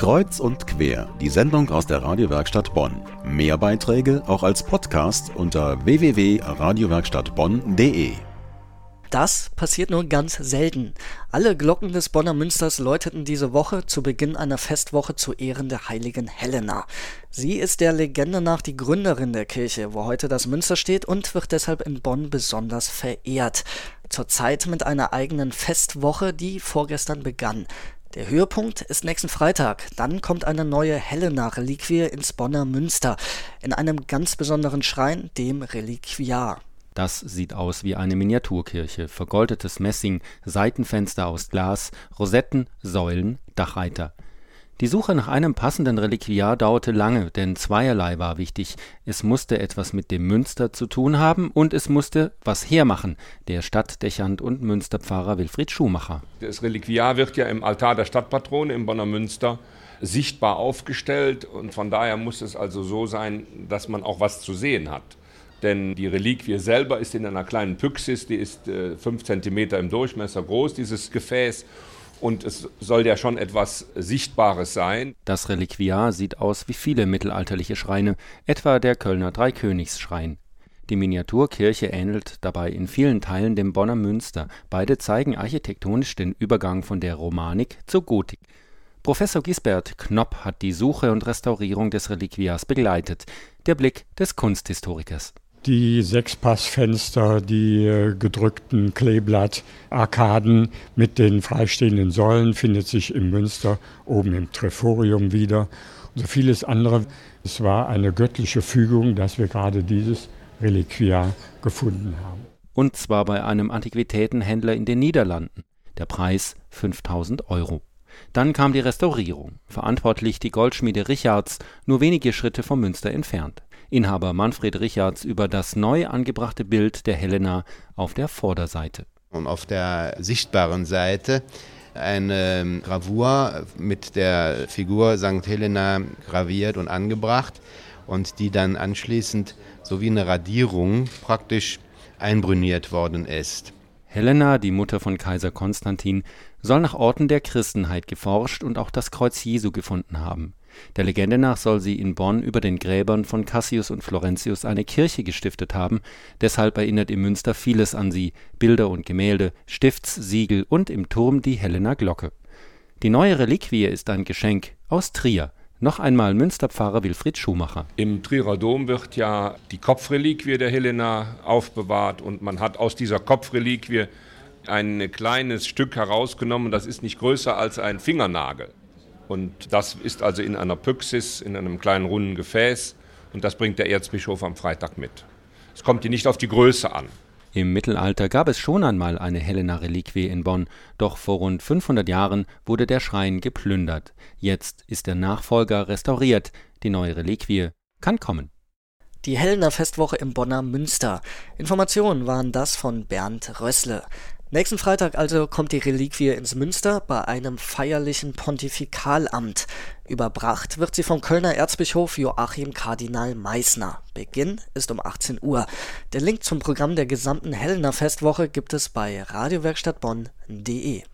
Kreuz und quer, die Sendung aus der Radiowerkstatt Bonn. Mehr Beiträge auch als Podcast unter www.radiowerkstattbonn.de. Das passiert nur ganz selten. Alle Glocken des Bonner Münsters läuteten diese Woche zu Beginn einer Festwoche zu Ehren der heiligen Helena. Sie ist der Legende nach die Gründerin der Kirche, wo heute das Münster steht und wird deshalb in Bonn besonders verehrt. Zurzeit mit einer eigenen Festwoche, die vorgestern begann. Der Höhepunkt ist nächsten Freitag. Dann kommt eine neue Helena-Reliquie ins Bonner Münster in einem ganz besonderen Schrein, dem Reliquiar. Das sieht aus wie eine Miniaturkirche, vergoldetes Messing, Seitenfenster aus Glas, Rosetten, Säulen, Dachreiter. Die Suche nach einem passenden Reliquiar dauerte lange, denn zweierlei war wichtig. Es musste etwas mit dem Münster zu tun haben und es musste was hermachen, der Stadtdechant und Münsterpfarrer Wilfried Schumacher. Das Reliquiar wird ja im Altar der Stadtpatrone im Bonner Münster sichtbar aufgestellt und von daher muss es also so sein, dass man auch was zu sehen hat. Denn die Reliquie selber ist in einer kleinen Pyxis, die ist äh, fünf Zentimeter im Durchmesser groß, dieses Gefäß. Und es soll ja schon etwas Sichtbares sein. Das Reliquiar sieht aus wie viele mittelalterliche Schreine, etwa der Kölner Dreikönigsschrein. Die Miniaturkirche ähnelt dabei in vielen Teilen dem Bonner Münster. Beide zeigen architektonisch den Übergang von der Romanik zur Gotik. Professor Gisbert Knopp hat die Suche und Restaurierung des Reliquiars begleitet. Der Blick des Kunsthistorikers die Sechspassfenster, die äh, gedrückten Kleeblattarkaden mit den freistehenden Säulen findet sich im Münster oben im Treforium wieder und so vieles andere. Es war eine göttliche Fügung, dass wir gerade dieses Reliquiar gefunden haben. Und zwar bei einem Antiquitätenhändler in den Niederlanden. Der Preis 5000 Euro. Dann kam die Restaurierung, verantwortlich die Goldschmiede Richards, nur wenige Schritte vom Münster entfernt. Inhaber Manfred Richards über das neu angebrachte Bild der Helena auf der Vorderseite. Und auf der sichtbaren Seite eine Gravur mit der Figur St. Helena graviert und angebracht und die dann anschließend so wie eine Radierung praktisch einbrüniert worden ist. Helena, die Mutter von Kaiser Konstantin, soll nach Orten der Christenheit geforscht und auch das Kreuz Jesu gefunden haben. Der Legende nach soll sie in Bonn über den Gräbern von Cassius und Florentius eine Kirche gestiftet haben, deshalb erinnert im Münster vieles an sie, Bilder und Gemälde, Stiftssiegel und im Turm die Helena Glocke. Die neue Reliquie ist ein Geschenk aus Trier. Noch einmal Münsterpfarrer Wilfried Schumacher. Im Trierer Dom wird ja die Kopfreliquie der Helena aufbewahrt und man hat aus dieser Kopfreliquie ein kleines Stück herausgenommen, das ist nicht größer als ein Fingernagel. Und das ist also in einer Pyxis, in einem kleinen runden Gefäß. Und das bringt der Erzbischof am Freitag mit. Es kommt hier nicht auf die Größe an. Im Mittelalter gab es schon einmal eine Helena-Reliquie in Bonn, doch vor rund 500 Jahren wurde der Schrein geplündert. Jetzt ist der Nachfolger restauriert. Die neue Reliquie kann kommen. Die Helena Festwoche im Bonner Münster. Informationen waren das von Bernd Rössle. Nächsten Freitag also kommt die Reliquie ins Münster bei einem feierlichen Pontifikalamt. Überbracht wird sie vom Kölner Erzbischof Joachim Kardinal Meissner. Beginn ist um 18 Uhr. Der Link zum Programm der gesamten Hellener Festwoche gibt es bei radiowerkstattbonn.de.